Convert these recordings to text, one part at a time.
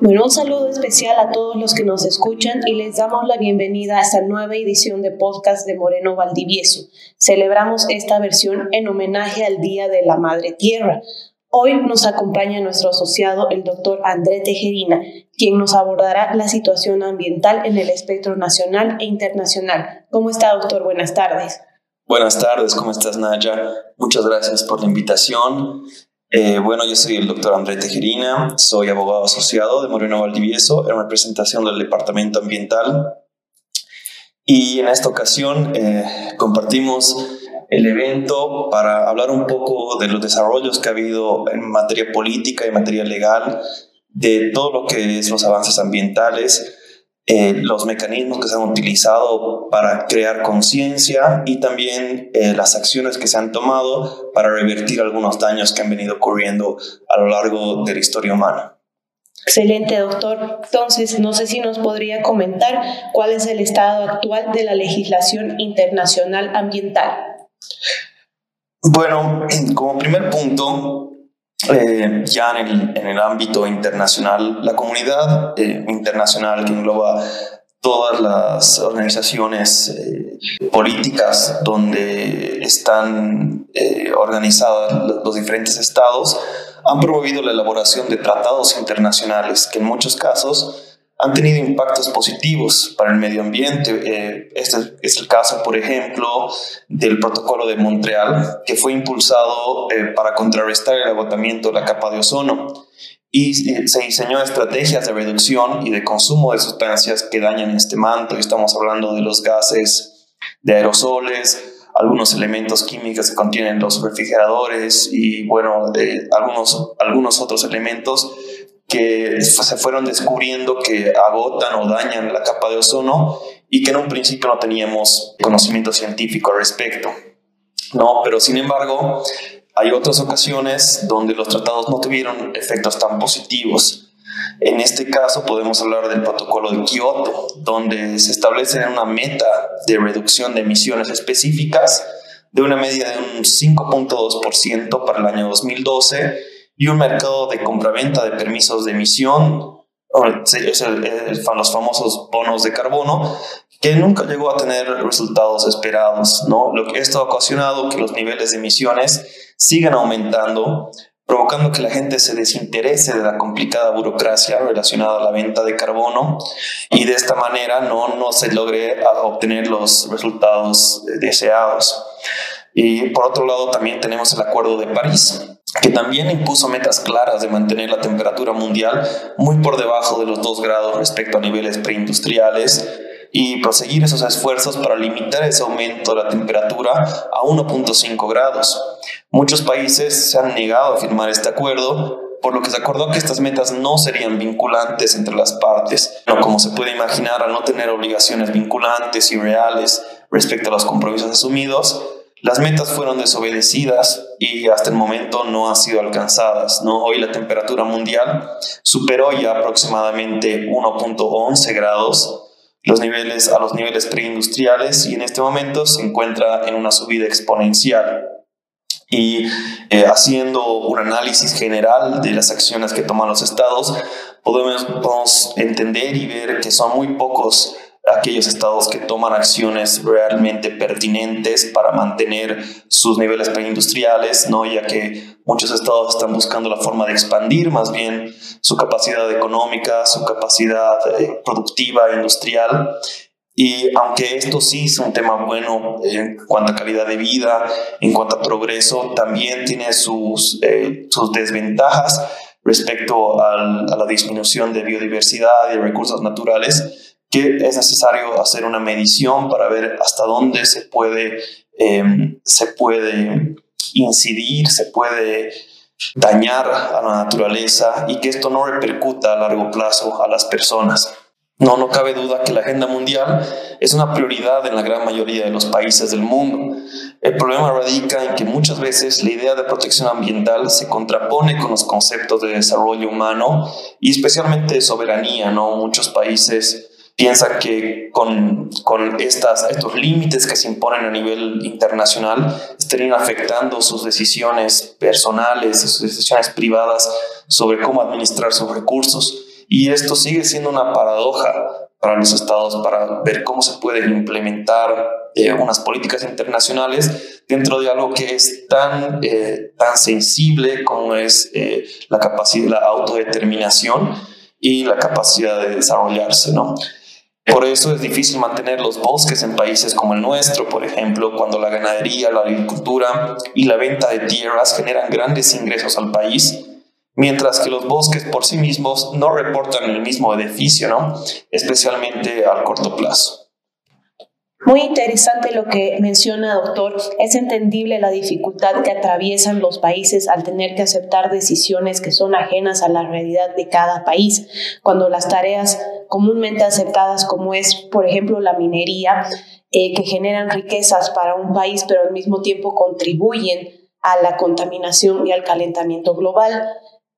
Bueno, un saludo especial a todos los que nos escuchan y les damos la bienvenida a esta nueva edición de podcast de Moreno Valdivieso. Celebramos esta versión en homenaje al Día de la Madre Tierra. Hoy nos acompaña nuestro asociado, el doctor André Tejerina, quien nos abordará la situación ambiental en el espectro nacional e internacional. ¿Cómo está, doctor? Buenas tardes. Buenas tardes, ¿cómo estás, Naya? Muchas gracias por la invitación. Eh, bueno, yo soy el doctor André Tejerina, soy abogado asociado de Moreno Valdivieso en representación del Departamento Ambiental. Y en esta ocasión eh, compartimos el evento para hablar un poco de los desarrollos que ha habido en materia política y materia legal, de todo lo que es los avances ambientales, eh, los mecanismos que se han utilizado para crear conciencia y también eh, las acciones que se han tomado para revertir algunos daños que han venido ocurriendo a lo largo de la historia humana. Excelente, doctor. Entonces, no sé si nos podría comentar cuál es el estado actual de la legislación internacional ambiental. Bueno, como primer punto, eh, ya en el, en el, ámbito internacional, la comunidad eh, internacional que engloba todas las organizaciones eh, políticas donde están organizados los diferentes estados, han promovido la elaboración de tratados internacionales que en muchos casos han tenido impactos positivos para el medio ambiente. Eh, este es el caso, por ejemplo, del protocolo de Montreal, que fue impulsado eh, para contrarrestar el agotamiento de la capa de ozono y se diseñó estrategias de reducción y de consumo de sustancias que dañan este manto. Estamos hablando de los gases de aerosoles, algunos elementos químicos que contienen los refrigeradores y, bueno, de algunos, algunos otros elementos que se fueron descubriendo que agotan o dañan la capa de ozono y que en un principio no teníamos conocimiento científico al respecto. No, pero sin embargo, hay otras ocasiones donde los tratados no tuvieron efectos tan positivos. En este caso podemos hablar del protocolo de Kioto, donde se establece una meta de reducción de emisiones específicas de una media de un 5.2% para el año 2012 y un mercado de compraventa de permisos de emisión, los famosos bonos de carbono, que nunca llegó a tener resultados esperados. ¿no? Lo que esto ha ocasionado que los niveles de emisiones sigan aumentando, provocando que la gente se desinterese de la complicada burocracia relacionada a la venta de carbono y de esta manera no, no se logre obtener los resultados deseados. Y por otro lado también tenemos el Acuerdo de París, que también impuso metas claras de mantener la temperatura mundial muy por debajo de los 2 grados respecto a niveles preindustriales y proseguir esos esfuerzos para limitar ese aumento de la temperatura a 1.5 grados. Muchos países se han negado a firmar este acuerdo, por lo que se acordó que estas metas no serían vinculantes entre las partes. No, como se puede imaginar, al no tener obligaciones vinculantes y reales respecto a los compromisos asumidos, las metas fueron desobedecidas y hasta el momento no han sido alcanzadas. ¿no? Hoy la temperatura mundial superó ya aproximadamente 1.11 grados los niveles, a los niveles preindustriales y en este momento se encuentra en una subida exponencial. Y eh, haciendo un análisis general de las acciones que toman los estados, podemos, podemos entender y ver que son muy pocos aquellos estados que toman acciones realmente pertinentes para mantener sus niveles preindustriales, ¿no? ya que muchos estados están buscando la forma de expandir más bien su capacidad económica, su capacidad eh, productiva, industrial. Y aunque esto sí es un tema bueno en cuanto a calidad de vida, en cuanto a progreso, también tiene sus, eh, sus desventajas respecto al, a la disminución de biodiversidad y recursos naturales que es necesario hacer una medición para ver hasta dónde se puede, em, se puede incidir, se puede dañar a la naturaleza y que esto no repercuta a largo plazo a las personas. No, no cabe duda que la agenda mundial es una prioridad en la gran mayoría de los países del mundo. El problema radica en que muchas veces la idea de protección ambiental se contrapone con los conceptos de desarrollo humano y especialmente de soberanía. ¿no? Muchos países piensa que con, con estas, estos límites que se imponen a nivel internacional estarían afectando sus decisiones personales sus decisiones privadas sobre cómo administrar sus recursos. Y esto sigue siendo una paradoja para los estados para ver cómo se pueden implementar eh, unas políticas internacionales dentro de algo que es tan, eh, tan sensible como es eh, la capacidad la autodeterminación y la capacidad de desarrollarse, ¿no? Por eso es difícil mantener los bosques en países como el nuestro, por ejemplo, cuando la ganadería, la agricultura y la venta de tierras generan grandes ingresos al país mientras que los bosques por sí mismos no reportan el mismo beneficio, ¿no? especialmente al corto plazo. Muy interesante lo que menciona, doctor. Es entendible la dificultad que atraviesan los países al tener que aceptar decisiones que son ajenas a la realidad de cada país, cuando las tareas comúnmente aceptadas como es, por ejemplo, la minería, eh, que generan riquezas para un país, pero al mismo tiempo contribuyen a la contaminación y al calentamiento global,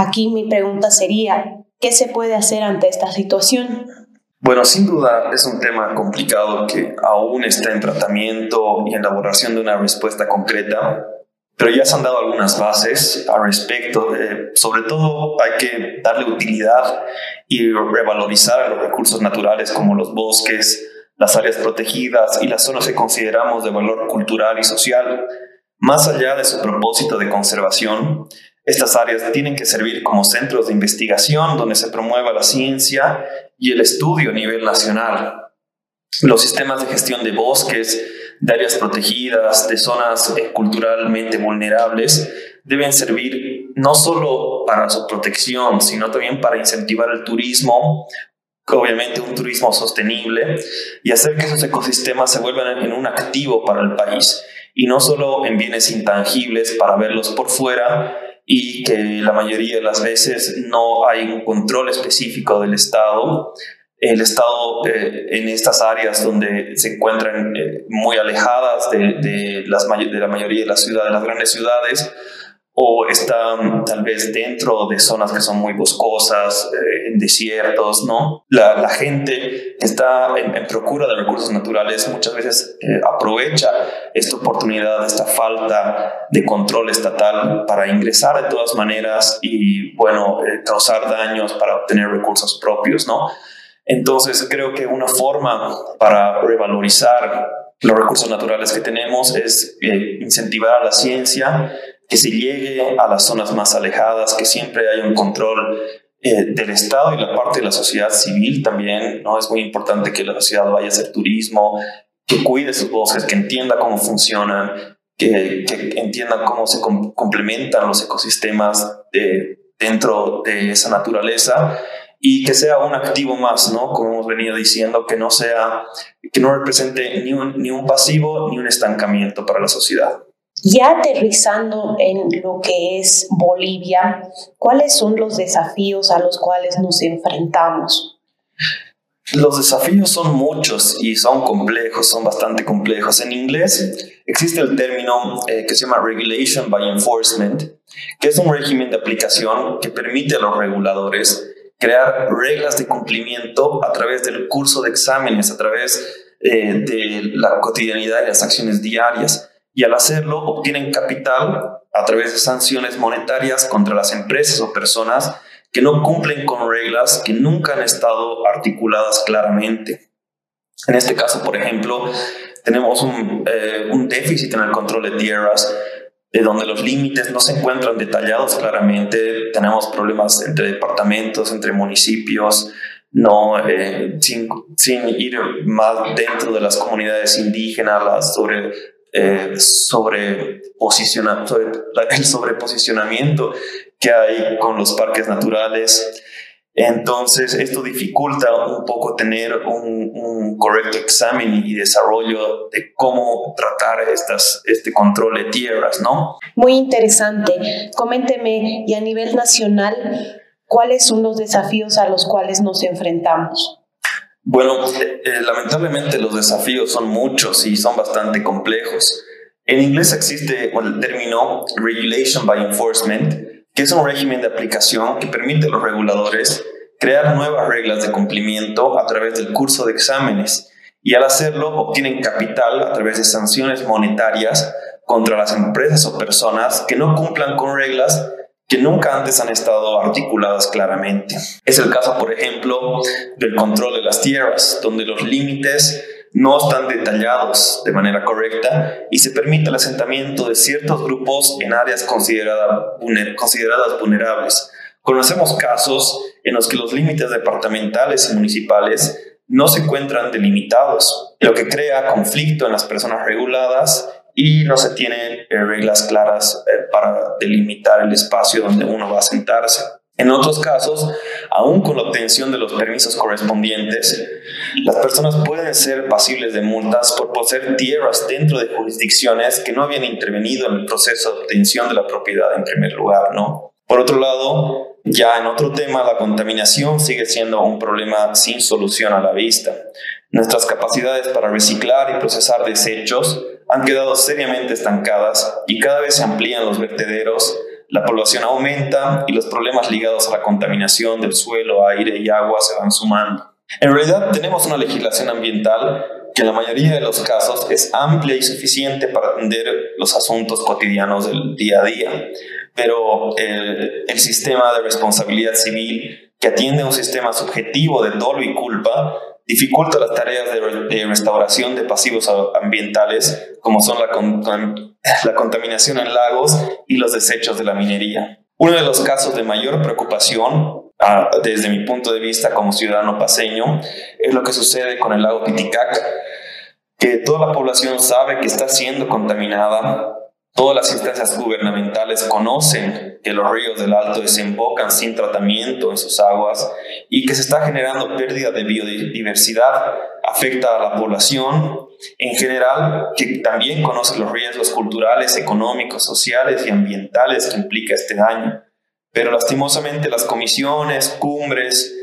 Aquí mi pregunta sería, ¿qué se puede hacer ante esta situación? Bueno, sin duda es un tema complicado que aún está en tratamiento y en elaboración de una respuesta concreta, pero ya se han dado algunas bases al respecto. sobre todo hay que darle utilidad y revalorizar los recursos naturales como los bosques, las áreas protegidas y las zonas que consideramos de valor cultural y social. Más allá de su propósito de conservación, estas áreas tienen que servir como centros de investigación donde se promueva la ciencia y el estudio a nivel nacional. Los sistemas de gestión de bosques, de áreas protegidas, de zonas eh, culturalmente vulnerables, deben servir no solo para su protección, sino también para incentivar el turismo, obviamente un turismo sostenible, y hacer que esos ecosistemas se vuelvan en un activo para el país, y no solo en bienes intangibles para verlos por fuera, y que la mayoría de las veces no hay un control específico del Estado. El Estado eh, en estas áreas donde se encuentran eh, muy alejadas de, de, las, de la mayoría de las ciudades, de las grandes ciudades, o están tal vez dentro de zonas que son muy boscosas, eh, en desiertos, ¿no? La, gente que está en, procura de recursos naturales muchas veces eh, aprovecha esta oportunidad, esta falta de control estatal para ingresar de todas maneras y, bueno, eh, causar daños para obtener recursos propios, ¿no? Entonces creo que una forma para revalorizar los recursos naturales que tenemos es incentivar a la ciencia que se llegue a las zonas más alejadas, que siempre hay un control eh, del Estado y la parte de la sociedad civil también, ¿no? Es muy importante que la sociedad vaya a hacer turismo, que cuide sus bosques, que entienda cómo funcionan, que, que entienda cómo se complementan los ecosistemas de, dentro de esa naturaleza y que sea un activo más, ¿no? Como hemos venido diciendo, que no sea, que no represente ni un, ni un pasivo ni un estancamiento para la sociedad. Ya aterrizando en lo que es Bolivia, ¿cuáles son los desafíos a los cuales nos enfrentamos? Los desafíos son muchos y son complejos, son bastante complejos. En inglés existe el término eh, que se llama Regulation by Enforcement, que es un régimen de aplicación que permite a los reguladores crear reglas de cumplimiento a través del curso de exámenes, a través eh, de la cotidianidad y las acciones diarias y al hacerlo obtienen capital a través de sanciones monetarias contra las empresas o personas que no cumplen con reglas que nunca han estado articuladas claramente. En este caso, por ejemplo, tenemos un, eh, un déficit en el control de tierras, de donde los límites no se encuentran detallados claramente. Tenemos problemas entre departamentos, entre municipios, no eh, sin, sin, ir más dentro de las comunidades indígenas, sobre eh, sobre, el sobreposicionamiento que hay con los parques naturales. Entonces, esto dificulta un poco tener un, correcto examen y desarrollo de cómo tratar estas, este control de tierras, ¿no? Muy interesante. Coménteme, y a nivel nacional, ¿cuáles son los desafíos a los cuales nos enfrentamos? Bueno, eh, eh, lamentablemente los desafíos son muchos y son bastante complejos. En inglés existe el término Regulation by Enforcement, que es un régimen de aplicación que permite a los reguladores crear nuevas reglas de cumplimiento a través del curso de exámenes y al hacerlo obtienen capital a través de sanciones monetarias contra las empresas o personas que no cumplan con reglas que nunca antes han estado articuladas claramente. Es el caso, por ejemplo, del control de las tierras, donde los límites no están detallados de manera correcta y se permite el asentamiento de ciertos grupos en áreas consideradas vulnerables. Conocemos casos en los que los límites departamentales y municipales no se encuentran delimitados, lo que crea conflicto en las personas reguladas y no se tienen eh, reglas claras eh, para delimitar el espacio donde uno va a sentarse. En otros casos, aún con la obtención de los permisos correspondientes, las personas pueden ser pasibles de multas por poseer tierras dentro de jurisdicciones que no habían intervenido en el proceso de obtención de la propiedad en primer lugar, ¿no? Por otro lado, ya en otro tema, la contaminación sigue siendo un problema sin solución a la vista. Nuestras capacidades para reciclar y procesar desechos han quedado seriamente estancadas y cada vez se amplían los vertederos la población aumenta y los problemas ligados a la contaminación del suelo, aire y agua se van sumando. En realidad tenemos una legislación ambiental que en la mayoría de los casos es amplia y suficiente para atender los asuntos cotidianos del día a día, pero el, sistema de responsabilidad civil que atiende a un sistema subjetivo de dolo y culpa dificulta las tareas de, restauración de pasivos ambientales como son la, la contaminación en lagos y los desechos de la minería. Uno de los casos de mayor preocupación ah, desde mi punto de vista como ciudadano paseño es lo que sucede con el lago Titicaca, que toda la población sabe que está siendo contaminada Todas las instancias gubernamentales conocen que los ríos del Alto desembocan sin tratamiento en sus aguas y que se está generando pérdida de biodiversidad, afecta a la población en general, que también conoce los riesgos culturales, económicos, sociales y ambientales que implica este daño. Pero lastimosamente las comisiones, cumbres,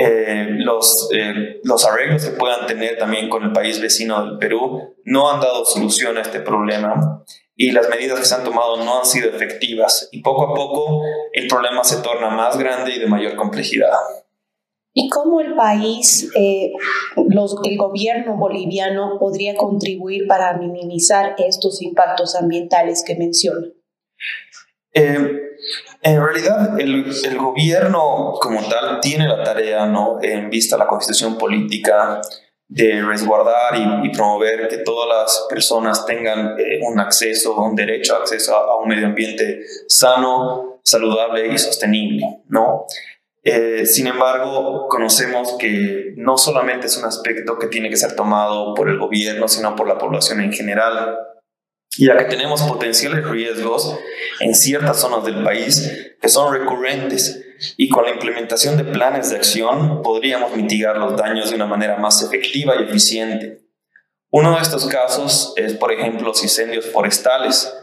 eh, los, eh, los arreglos que puedan tener también con el país vecino del Perú no han dado solución a este problema y las medidas que se han tomado no han sido efectivas y poco a poco el problema se torna más grande y de mayor complejidad. ¿Y cómo el país, eh, los, el gobierno boliviano podría contribuir para minimizar estos impactos ambientales que menciona? Eh, en realidad, el, el, gobierno como tal tiene la tarea, ¿no? en vista a la constitución política, de resguardar y, promover que todas las personas tengan eh, un acceso, un derecho a acceso a, un medio ambiente sano, saludable y sostenible, ¿no? Eh, sin embargo, conocemos que no solamente es un aspecto que tiene que ser tomado por el gobierno, sino por la población en general, ya que tenemos potenciales riesgos en ciertas zonas del país que son recurrentes y con la implementación de planes de acción podríamos mitigar los daños de una manera más efectiva y eficiente. Uno de estos casos es, por ejemplo, los incendios forestales.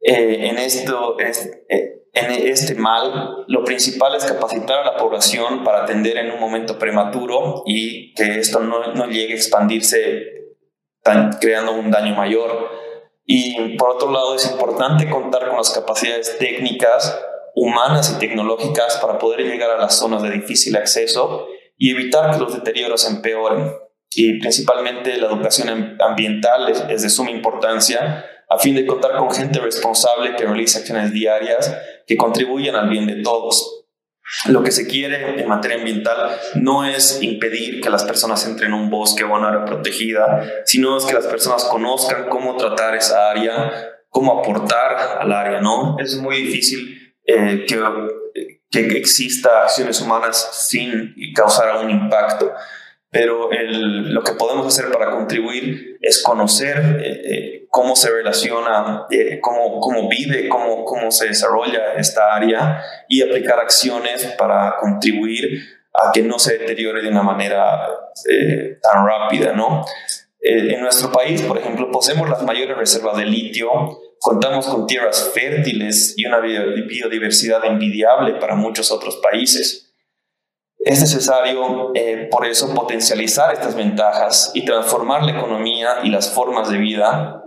Eh, en, esto, eh, en este mal, lo principal es capacitar a la población para atender en un momento prematuro y que esto no, no llegue a expandirse creando un daño mayor. Y por otro lado, es importante contar con las capacidades técnicas humanas y tecnológicas para poder llegar a las zonas de difícil acceso y evitar que los deterioros empeoren. Y principalmente la educación ambiental es, de suma importancia a fin de contar con gente responsable que realice acciones diarias que contribuyan al bien de todos. Lo que se quiere en materia ambiental no es impedir que las personas entren en un bosque o una área protegida, sino es que las personas conozcan cómo tratar esa área, cómo aportar al área, ¿no? Es muy difícil eh, que, que exista acciones humanas sin causar algún impacto. Pero el, lo que podemos hacer para contribuir es conocer eh, eh, cómo se relaciona, cómo, cómo vive, cómo, cómo se desarrolla esta área y aplicar acciones para contribuir a que no se deteriore de una manera tan rápida, ¿no? en nuestro país, por ejemplo, poseemos las mayores reservas de litio Contamos con tierras fértiles y una biodiversidad envidiable para muchos otros países. Es necesario, eh, por eso, potencializar estas ventajas y transformar la economía y las formas de vida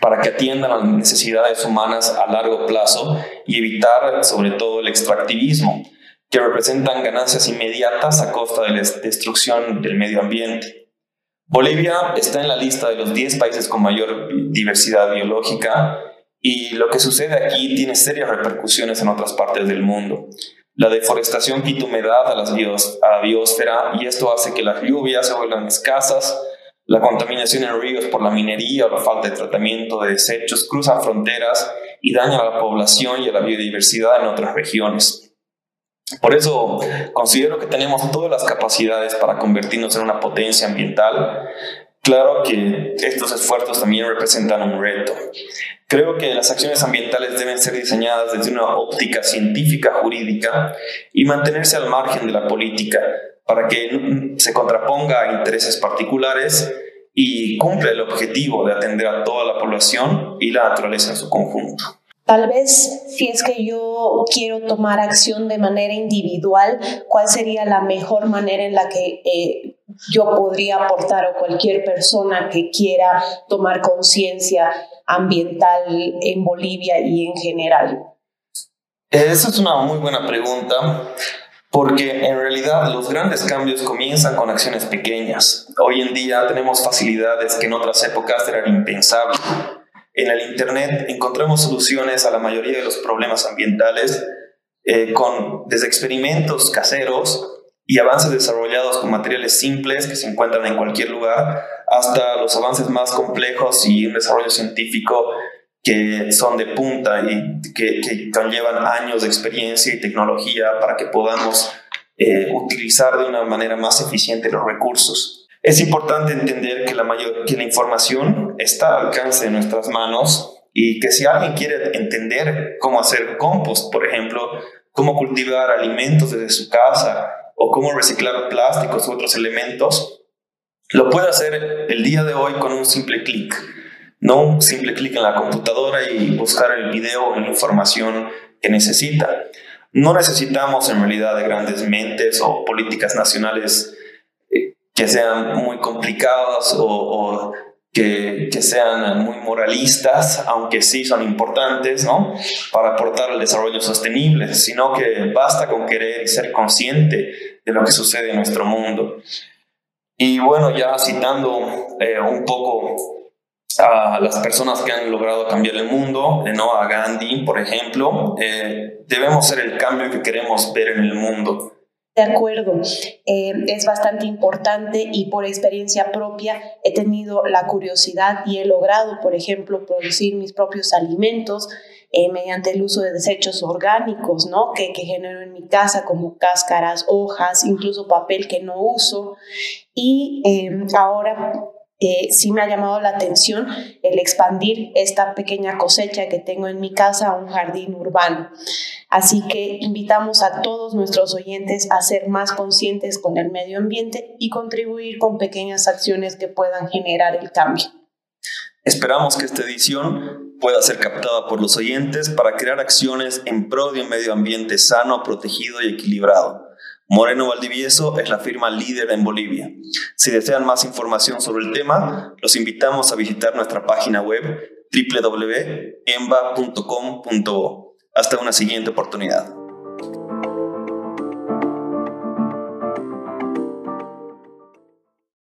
para que atiendan las necesidades humanas a largo plazo y evitar, sobre todo, el extractivismo, que representan ganancias inmediatas a costa de la destrucción del medio ambiente. Bolivia está en la lista de los 10 países con mayor diversidad biológica y lo que sucede aquí tiene serias repercusiones en otras partes del mundo. La deforestación quita humedad a, la biosfera y esto hace que las lluvias se vuelvan escasas, la contaminación en ríos por la minería o la falta de tratamiento de desechos cruzan fronteras y dañan a la población y a la biodiversidad en otras regiones. Por eso considero que tenemos todas las capacidades para convertirnos en una potencia ambiental. Claro que estos esfuerzos también representan un reto. Creo que las acciones ambientales deben ser diseñadas desde una óptica científica jurídica y mantenerse al margen de la política para que se contraponga a intereses particulares y cumpla el objetivo de atender a toda la población y la naturaleza en su conjunto. Tal vez si es que yo quiero tomar acción de manera individual, ¿cuál sería la mejor manera en la que eh, yo podría aportar o cualquier persona que quiera tomar conciencia ambiental en Bolivia y en general? Esa es una muy buena pregunta. Porque en realidad los grandes cambios comienzan con acciones pequeñas. Hoy en día tenemos facilidades que en otras épocas eran impensables. En el Internet encontramos soluciones a la mayoría de los problemas ambientales eh, con, desde experimentos caseros y avances desarrollados con materiales simples que se encuentran en cualquier lugar, hasta los avances más complejos y un desarrollo científico que son de punta y que, que conllevan años de experiencia y tecnología para que podamos eh, utilizar de una manera más eficiente los recursos. Es importante entender que la, mayor, que la información está al alcance de nuestras manos y que si alguien quiere entender cómo hacer compost, por ejemplo, cómo cultivar alimentos desde su casa o cómo reciclar plásticos u otros elementos, lo puede hacer el día de hoy con un simple clic no un simple clic en la computadora y buscar el video o la información que necesita. No necesitamos en realidad de grandes mentes o políticas nacionales eh, que sean muy complicadas o, que, que, sean muy moralistas, aunque sí son importantes, ¿no? Para aportar al desarrollo sostenible, sino que basta con querer ser consciente de lo que sucede en nuestro mundo. Y bueno, ya citando eh, un poco a las personas que han logrado cambiar el mundo, ¿no? a Gandhi, por ejemplo, eh, debemos ser el cambio que queremos ver en el mundo. De acuerdo, eh, es bastante importante y por experiencia propia he tenido la curiosidad y he logrado, por ejemplo, producir mis propios alimentos eh, mediante el uso de desechos orgánicos, ¿no? Que, que genero en mi casa como cáscaras, hojas, incluso papel que no uso. Y ahora eh, sí me ha llamado la atención el expandir esta pequeña cosecha que tengo en mi casa a un jardín urbano. Así que invitamos a todos nuestros oyentes a ser más conscientes con el medio ambiente y contribuir con pequeñas acciones que puedan generar el cambio. Esperamos que esta edición pueda ser captada por los oyentes para crear acciones en pro de un medio ambiente sano, protegido y equilibrado. Moreno Valdivieso es la firma líder en Bolivia. Si desean más información sobre el tema, los invitamos a visitar nuestra página web www.emba.com.bo. Hasta una siguiente oportunidad.